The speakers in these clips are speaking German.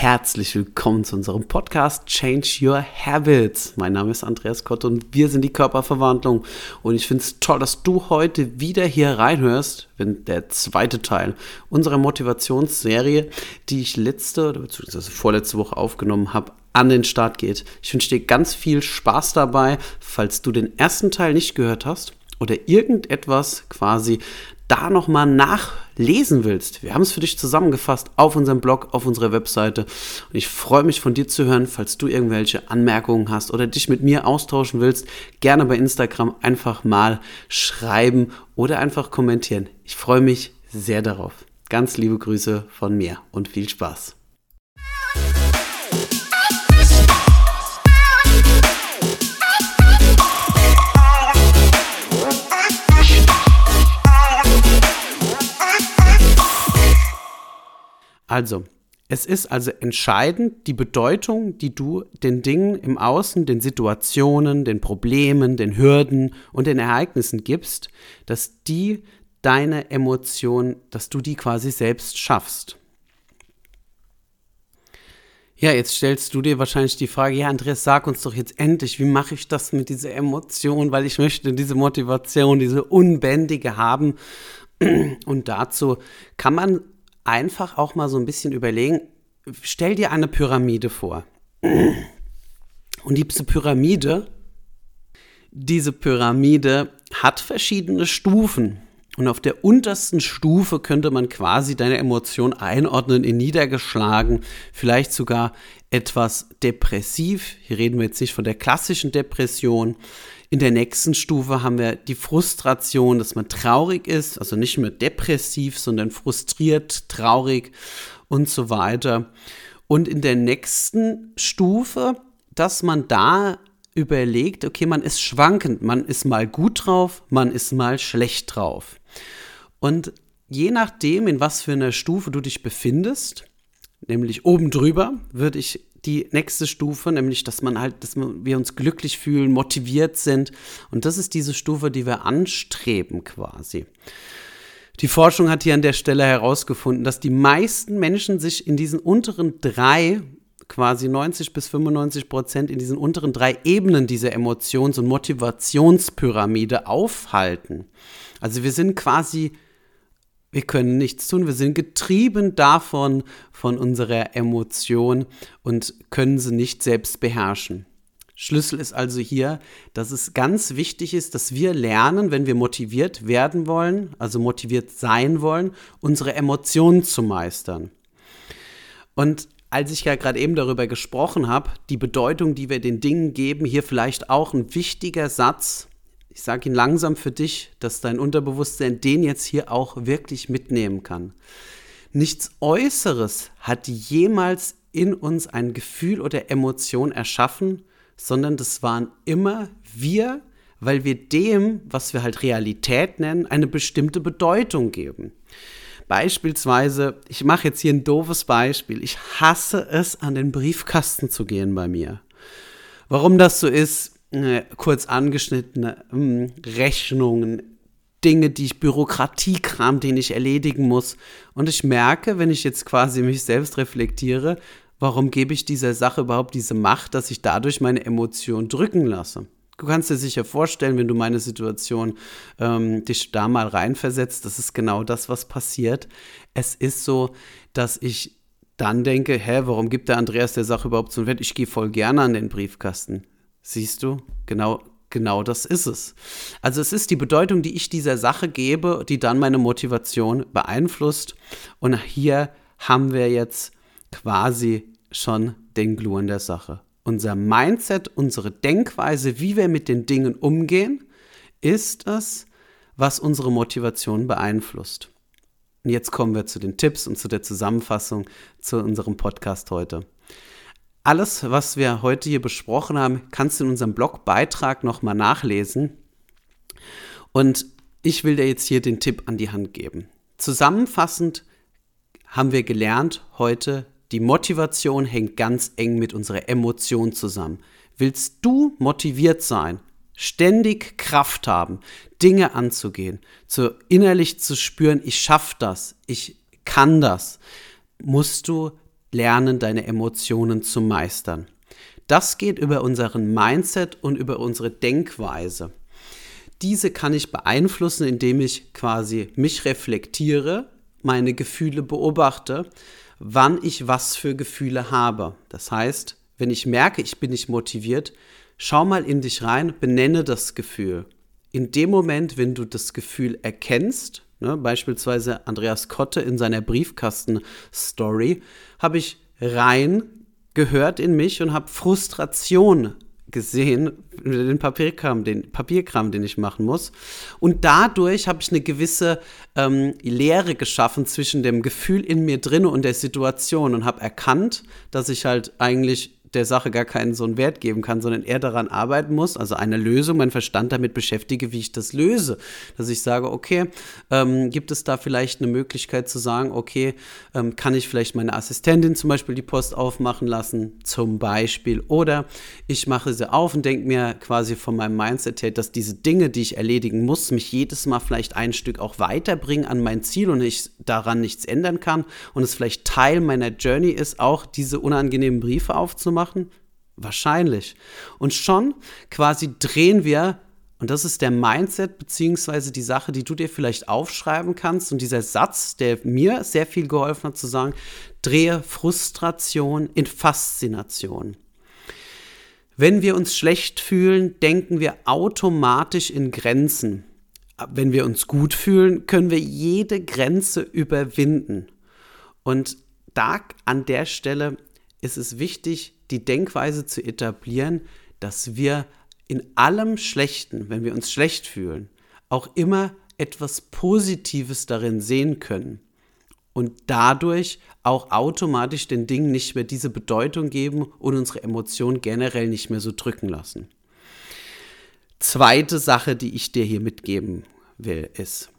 Herzlich willkommen zu unserem Podcast Change Your Habits. Mein Name ist Andreas Kott und wir sind die Körperverwandlung. Und ich finde es toll, dass du heute wieder hier reinhörst, wenn der zweite Teil unserer Motivationsserie, die ich letzte oder beziehungsweise vorletzte Woche aufgenommen habe, an den Start geht. Ich wünsche dir ganz viel Spaß dabei, falls du den ersten Teil nicht gehört hast oder irgendetwas quasi da nochmal nachlesen willst, wir haben es für dich zusammengefasst auf unserem Blog, auf unserer Webseite. Und ich freue mich von dir zu hören, falls du irgendwelche Anmerkungen hast oder dich mit mir austauschen willst, gerne bei Instagram einfach mal schreiben oder einfach kommentieren. Ich freue mich sehr darauf. Ganz liebe Grüße von mir und viel Spaß. Also, es ist also entscheidend die Bedeutung, die du den Dingen im Außen, den Situationen, den Problemen, den Hürden und den Ereignissen gibst, dass die deine Emotionen, dass du die quasi selbst schaffst. Ja, jetzt stellst du dir wahrscheinlich die Frage, ja, Andreas, sag uns doch jetzt endlich, wie mache ich das mit dieser Emotion, weil ich möchte diese Motivation, diese unbändige haben. Und dazu kann man einfach auch mal so ein bisschen überlegen, stell dir eine Pyramide vor. Und diese Pyramide, diese Pyramide hat verschiedene Stufen. Und auf der untersten Stufe könnte man quasi deine Emotion einordnen in niedergeschlagen, vielleicht sogar etwas depressiv. Hier reden wir jetzt nicht von der klassischen Depression. In der nächsten Stufe haben wir die Frustration, dass man traurig ist, also nicht mehr depressiv, sondern frustriert, traurig und so weiter. Und in der nächsten Stufe, dass man da überlegt, okay, man ist schwankend, man ist mal gut drauf, man ist mal schlecht drauf. Und je nachdem, in was für einer Stufe du dich befindest, nämlich oben drüber, würde ich die nächste Stufe, nämlich dass man halt, dass wir uns glücklich fühlen, motiviert sind. Und das ist diese Stufe, die wir anstreben quasi. Die Forschung hat hier an der Stelle herausgefunden, dass die meisten Menschen sich in diesen unteren drei, quasi 90 bis 95 Prozent in diesen unteren drei Ebenen dieser Emotions- und Motivationspyramide aufhalten. Also wir sind quasi wir können nichts tun, wir sind getrieben davon, von unserer Emotion und können sie nicht selbst beherrschen. Schlüssel ist also hier, dass es ganz wichtig ist, dass wir lernen, wenn wir motiviert werden wollen, also motiviert sein wollen, unsere Emotionen zu meistern. Und als ich ja gerade eben darüber gesprochen habe, die Bedeutung, die wir den Dingen geben, hier vielleicht auch ein wichtiger Satz, ich sage ihn langsam für dich, dass dein Unterbewusstsein den jetzt hier auch wirklich mitnehmen kann. Nichts Äußeres hat jemals in uns ein Gefühl oder Emotion erschaffen, sondern das waren immer wir, weil wir dem, was wir halt Realität nennen, eine bestimmte Bedeutung geben. Beispielsweise, ich mache jetzt hier ein doofes Beispiel. Ich hasse es, an den Briefkasten zu gehen bei mir. Warum das so ist, äh, kurz angeschnittene hm, Rechnungen, Dinge, die ich Bürokratiekram, den ich erledigen muss. Und ich merke, wenn ich jetzt quasi mich selbst reflektiere, warum gebe ich dieser Sache überhaupt diese Macht, dass ich dadurch meine Emotionen drücken lasse. Du kannst dir sicher vorstellen, wenn du meine Situation ähm, dich da mal reinversetzt, das ist genau das, was passiert. Es ist so, dass ich dann denke, hä, warum gibt der Andreas der Sache überhaupt so ein Wett? Ich gehe voll gerne an den Briefkasten. Siehst du? Genau, genau das ist es. Also es ist die Bedeutung, die ich dieser Sache gebe, die dann meine Motivation beeinflusst. Und hier haben wir jetzt quasi schon den Clou an der Sache. Unser Mindset, unsere Denkweise, wie wir mit den Dingen umgehen, ist es, was unsere Motivation beeinflusst. Und jetzt kommen wir zu den Tipps und zu der Zusammenfassung zu unserem Podcast heute. Alles, was wir heute hier besprochen haben, kannst du in unserem Blogbeitrag nochmal nachlesen. Und ich will dir jetzt hier den Tipp an die Hand geben. Zusammenfassend haben wir gelernt heute, die Motivation hängt ganz eng mit unserer Emotion zusammen. Willst du motiviert sein, ständig Kraft haben, Dinge anzugehen, zu innerlich zu spüren, ich schaffe das, ich kann das, musst du lernen, deine Emotionen zu meistern. Das geht über unseren Mindset und über unsere Denkweise. Diese kann ich beeinflussen, indem ich quasi mich reflektiere, meine Gefühle beobachte, wann ich was für Gefühle habe. Das heißt, wenn ich merke, ich bin nicht motiviert, schau mal in dich rein, benenne das Gefühl. In dem Moment, wenn du das Gefühl erkennst, ne, beispielsweise Andreas Kotte in seiner Briefkasten-Story, habe ich rein gehört in mich und habe Frustration gesehen, den Papierkram, den Papierkram, den ich machen muss. Und dadurch habe ich eine gewisse ähm, Leere geschaffen zwischen dem Gefühl in mir drin und der Situation und habe erkannt, dass ich halt eigentlich der Sache gar keinen so einen Wert geben kann, sondern eher daran arbeiten muss, also eine Lösung, mein Verstand damit beschäftige, wie ich das löse. Dass ich sage, okay, ähm, gibt es da vielleicht eine Möglichkeit zu sagen, okay, ähm, kann ich vielleicht meine Assistentin zum Beispiel die Post aufmachen lassen, zum Beispiel, oder ich mache sie auf und denke mir quasi von meinem Mindset her, dass diese Dinge, die ich erledigen muss, mich jedes Mal vielleicht ein Stück auch weiterbringen an mein Ziel und ich daran nichts ändern kann und es vielleicht Teil meiner Journey ist, auch diese unangenehmen Briefe aufzumachen machen? Wahrscheinlich. Und schon quasi drehen wir, und das ist der Mindset, beziehungsweise die Sache, die du dir vielleicht aufschreiben kannst, und dieser Satz, der mir sehr viel geholfen hat, zu sagen, drehe Frustration in Faszination. Wenn wir uns schlecht fühlen, denken wir automatisch in Grenzen. Wenn wir uns gut fühlen, können wir jede Grenze überwinden. Und da an der Stelle ist es wichtig, die Denkweise zu etablieren, dass wir in allem Schlechten, wenn wir uns schlecht fühlen, auch immer etwas Positives darin sehen können und dadurch auch automatisch den Dingen nicht mehr diese Bedeutung geben und unsere Emotionen generell nicht mehr so drücken lassen. Zweite Sache, die ich dir hier mitgeben will, ist,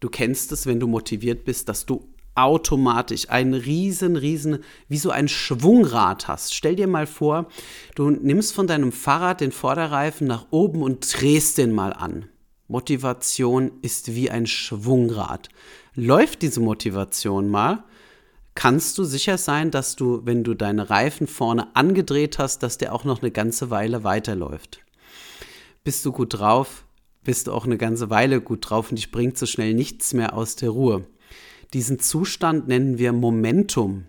du kennst es, wenn du motiviert bist, dass du automatisch ein riesen, riesen, wie so ein Schwungrad hast. Stell dir mal vor, du nimmst von deinem Fahrrad den Vorderreifen nach oben und drehst den mal an. Motivation ist wie ein Schwungrad. Läuft diese Motivation mal, kannst du sicher sein, dass du, wenn du deine Reifen vorne angedreht hast, dass der auch noch eine ganze Weile weiterläuft. Bist du gut drauf, bist du auch eine ganze Weile gut drauf und dich bringt so schnell nichts mehr aus der Ruhe. Diesen Zustand nennen wir Momentum.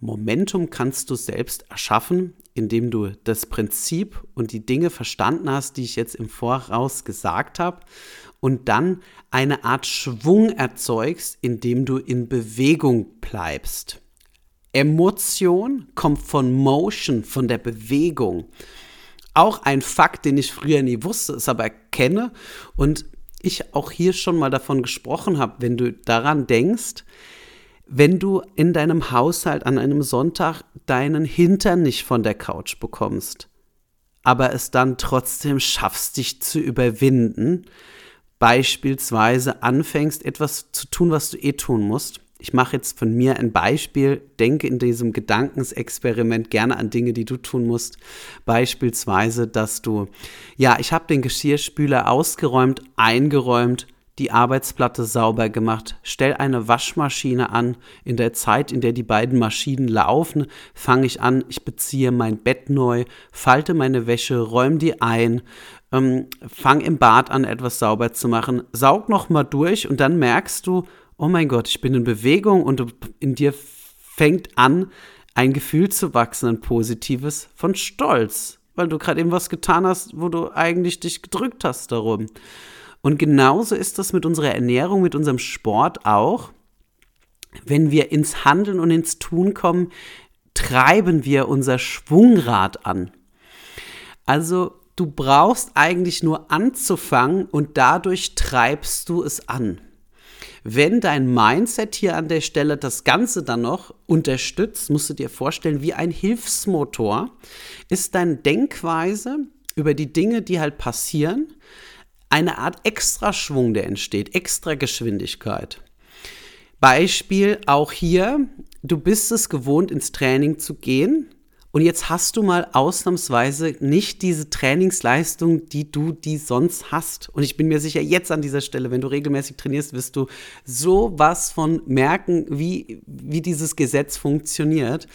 Momentum kannst du selbst erschaffen, indem du das Prinzip und die Dinge verstanden hast, die ich jetzt im Voraus gesagt habe, und dann eine Art Schwung erzeugst, indem du in Bewegung bleibst. Emotion kommt von Motion, von der Bewegung. Auch ein Fakt, den ich früher nie wusste, es aber kenne und ich auch hier schon mal davon gesprochen habe, wenn du daran denkst, wenn du in deinem Haushalt an einem Sonntag deinen Hintern nicht von der Couch bekommst, aber es dann trotzdem schaffst, dich zu überwinden, beispielsweise anfängst, etwas zu tun, was du eh tun musst, ich mache jetzt von mir ein Beispiel, denke in diesem Gedankensexperiment gerne an Dinge, die du tun musst. Beispielsweise, dass du, ja, ich habe den Geschirrspüler ausgeräumt, eingeräumt, die Arbeitsplatte sauber gemacht, stell eine Waschmaschine an. In der Zeit, in der die beiden Maschinen laufen, fange ich an, ich beziehe mein Bett neu, falte meine Wäsche, räume die ein, ähm, fang im Bad an, etwas sauber zu machen, saug noch mal durch und dann merkst du, oh mein Gott, ich bin in Bewegung und in dir fängt an, ein Gefühl zu wachsen, ein positives von Stolz, weil du gerade eben was getan hast, wo du eigentlich dich gedrückt hast darum. Und genauso ist das mit unserer Ernährung, mit unserem Sport auch. Wenn wir ins Handeln und ins Tun kommen, treiben wir unser Schwungrad an. Also du brauchst eigentlich nur anzufangen und dadurch treibst du es an. Wenn dein Mindset hier an der Stelle das Ganze dann noch unterstützt, musst du dir vorstellen, wie ein Hilfsmotor ist deine Denkweise über die Dinge, die halt passieren, eine Art Extraschwung, der entsteht, extra Geschwindigkeit. Beispiel auch hier, du bist es gewohnt, ins Training zu gehen Und jetzt hast du mal ausnahmsweise nicht diese Trainingsleistung, die du die sonst hast. Und ich bin mir sicher, jetzt an dieser Stelle, wenn du regelmäßig trainierst, wirst du sowas von merken, wie, wie dieses Gesetz funktioniert.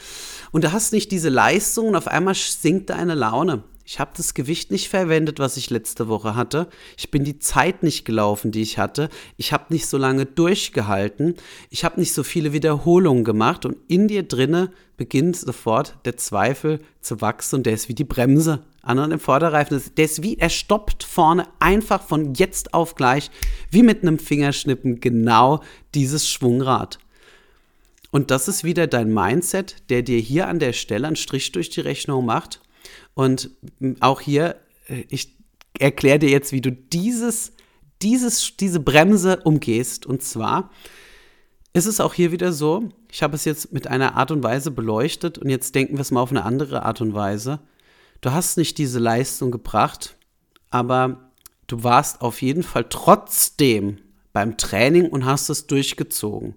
Und du hast nicht diese Leistung und auf einmal sinkt deine Laune. Ich habe das Gewicht nicht verwendet, was ich letzte Woche hatte. Ich bin die Zeit nicht gelaufen, die ich hatte. Ich habe nicht so lange durchgehalten. Ich habe nicht so viele Wiederholungen gemacht. Und in dir drinne beginnt sofort der Zweifel zu wachsen. Und der ist wie die Bremse an dem Vorderreifen. Der ist wie, er stoppt vorne einfach von jetzt auf gleich, wie mit einem Fingerschnippen, genau dieses Schwungrad. Und das ist wieder dein Mindset, der dir hier an der Stelle einen Strich durch die Rechnung macht und auch hier, äh, ich erkläre dir jetzt, wie du dieses, dieses, diese Bremse umgehst. Und zwar ist es auch hier wieder so, ich habe es jetzt mit einer Art und Weise beleuchtet und jetzt denken wir es mal auf eine andere Art und Weise. Du hast nicht diese Leistung gebracht, aber du warst auf jeden Fall trotzdem beim Training und hast es durchgezogen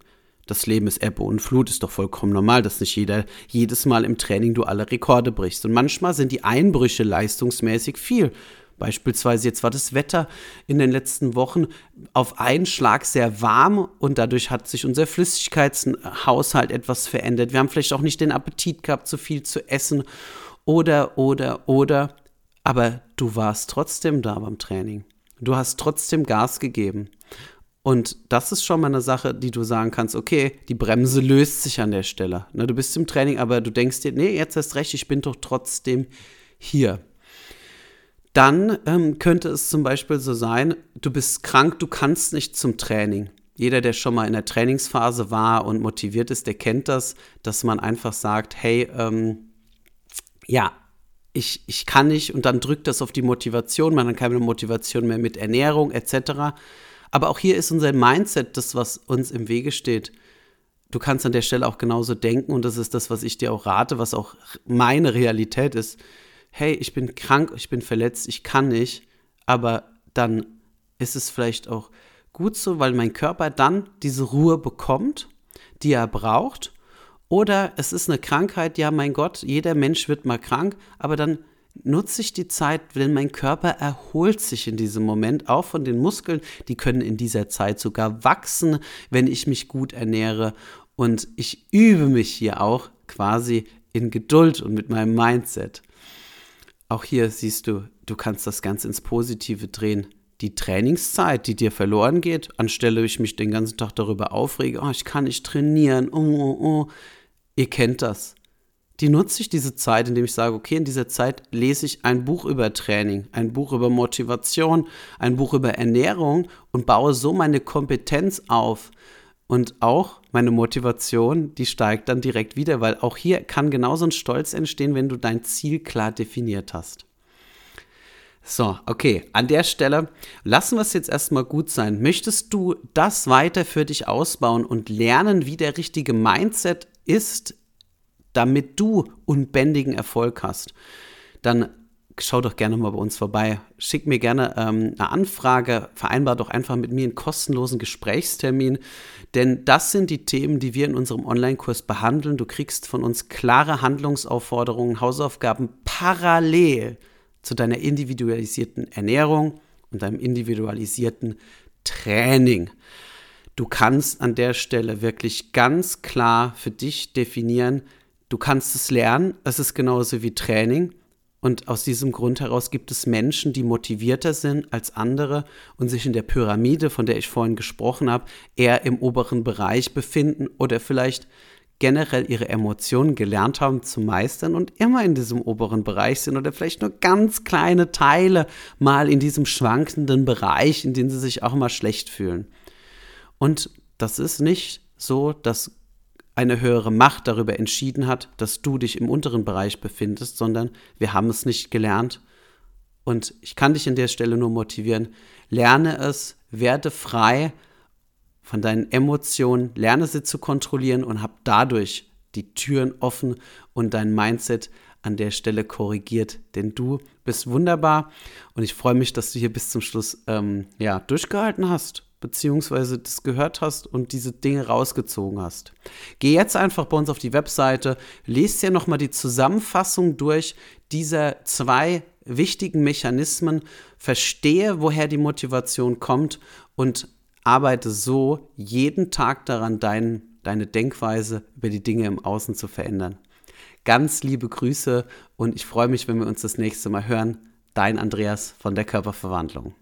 das Leben ist Ebbe und Flut, ist doch vollkommen normal, dass nicht jeder jedes Mal im Training du alle Rekorde brichst. Und manchmal sind die Einbrüche leistungsmäßig viel. Beispielsweise jetzt war das Wetter in den letzten Wochen auf einen Schlag sehr warm und dadurch hat sich unser Flüssigkeitshaushalt etwas verändert. Wir haben vielleicht auch nicht den Appetit gehabt, zu viel zu essen oder, oder, oder. Aber du warst trotzdem da beim Training. Du hast trotzdem Gas gegeben. Und das ist schon mal eine Sache, die du sagen kannst, okay, die Bremse löst sich an der Stelle. Ne, du bist im Training, aber du denkst dir, nee, jetzt hast recht, ich bin doch trotzdem hier. Dann ähm, könnte es zum Beispiel so sein, du bist krank, du kannst nicht zum Training. Jeder, der schon mal in der Trainingsphase war und motiviert ist, der kennt das, dass man einfach sagt, hey, ähm, ja, ich, ich kann nicht und dann drückt das auf die Motivation, man hat keine Motivation mehr mit Ernährung etc. Aber auch hier ist unser Mindset das, was uns im Wege steht. Du kannst an der Stelle auch genauso denken und das ist das, was ich dir auch rate, was auch meine Realität ist. Hey, ich bin krank, ich bin verletzt, ich kann nicht, aber dann ist es vielleicht auch gut so, weil mein Körper dann diese Ruhe bekommt, die er braucht. Oder es ist eine Krankheit, ja, mein Gott, jeder Mensch wird mal krank, aber dann nutze ich die Zeit, denn mein Körper erholt sich in diesem Moment auch von den Muskeln. Die können in dieser Zeit sogar wachsen, wenn ich mich gut ernähre. Und ich übe mich hier auch quasi in Geduld und mit meinem Mindset. Auch hier siehst du, du kannst das Ganze ins Positive drehen. Die Trainingszeit, die dir verloren geht, anstelle ich mich den ganzen Tag darüber aufrege, oh, ich kann nicht trainieren, oh, oh, oh. Ihr kennt das die nutze ich diese Zeit, indem ich sage, okay, in dieser Zeit lese ich ein Buch über Training, ein Buch über Motivation, ein Buch über Ernährung und baue so meine Kompetenz auf. Und auch meine Motivation, die steigt dann direkt wieder, weil auch hier kann genauso ein Stolz entstehen, wenn du dein Ziel klar definiert hast. So, okay, an der Stelle lassen wir es jetzt erstmal gut sein. Möchtest du das weiter für dich ausbauen und lernen, wie der richtige Mindset ist damit du unbändigen Erfolg hast, dann schau doch gerne mal bei uns vorbei. Schick mir gerne ähm, eine Anfrage, vereinbar doch einfach mit mir einen kostenlosen Gesprächstermin, denn das sind die Themen, die wir in unserem Online-Kurs behandeln. Du kriegst von uns klare Handlungsaufforderungen, Hausaufgaben parallel zu deiner individualisierten Ernährung und deinem individualisierten Training. Du kannst an der Stelle wirklich ganz klar für dich definieren, Du kannst es lernen, es ist genauso wie Training. Und aus diesem Grund heraus gibt es Menschen, die motivierter sind als andere und sich in der Pyramide, von der ich vorhin gesprochen habe, eher im oberen Bereich befinden oder vielleicht generell ihre Emotionen gelernt haben zu meistern und immer in diesem oberen Bereich sind oder vielleicht nur ganz kleine Teile mal in diesem schwankenden Bereich, in dem sie sich auch mal schlecht fühlen. Und das ist nicht so, dass eine höhere Macht darüber entschieden hat, dass du dich im unteren Bereich befindest, sondern wir haben es nicht gelernt. Und ich kann dich an der Stelle nur motivieren, lerne es, werde frei von deinen Emotionen, lerne sie zu kontrollieren und hab dadurch die Türen offen und dein Mindset an der Stelle korrigiert. Denn du bist wunderbar und ich freue mich, dass du hier bis zum Schluss ähm, ja, durchgehalten hast beziehungsweise das gehört hast und diese Dinge rausgezogen hast. Geh jetzt einfach bei uns auf die Webseite, lest dir nochmal die Zusammenfassung durch dieser zwei wichtigen Mechanismen, verstehe, woher die Motivation kommt und arbeite so jeden Tag daran, dein, deine Denkweise über die Dinge im Außen zu verändern. Ganz liebe Grüße und ich freue mich, wenn wir uns das nächste Mal hören. Dein Andreas von der Körperverwandlung.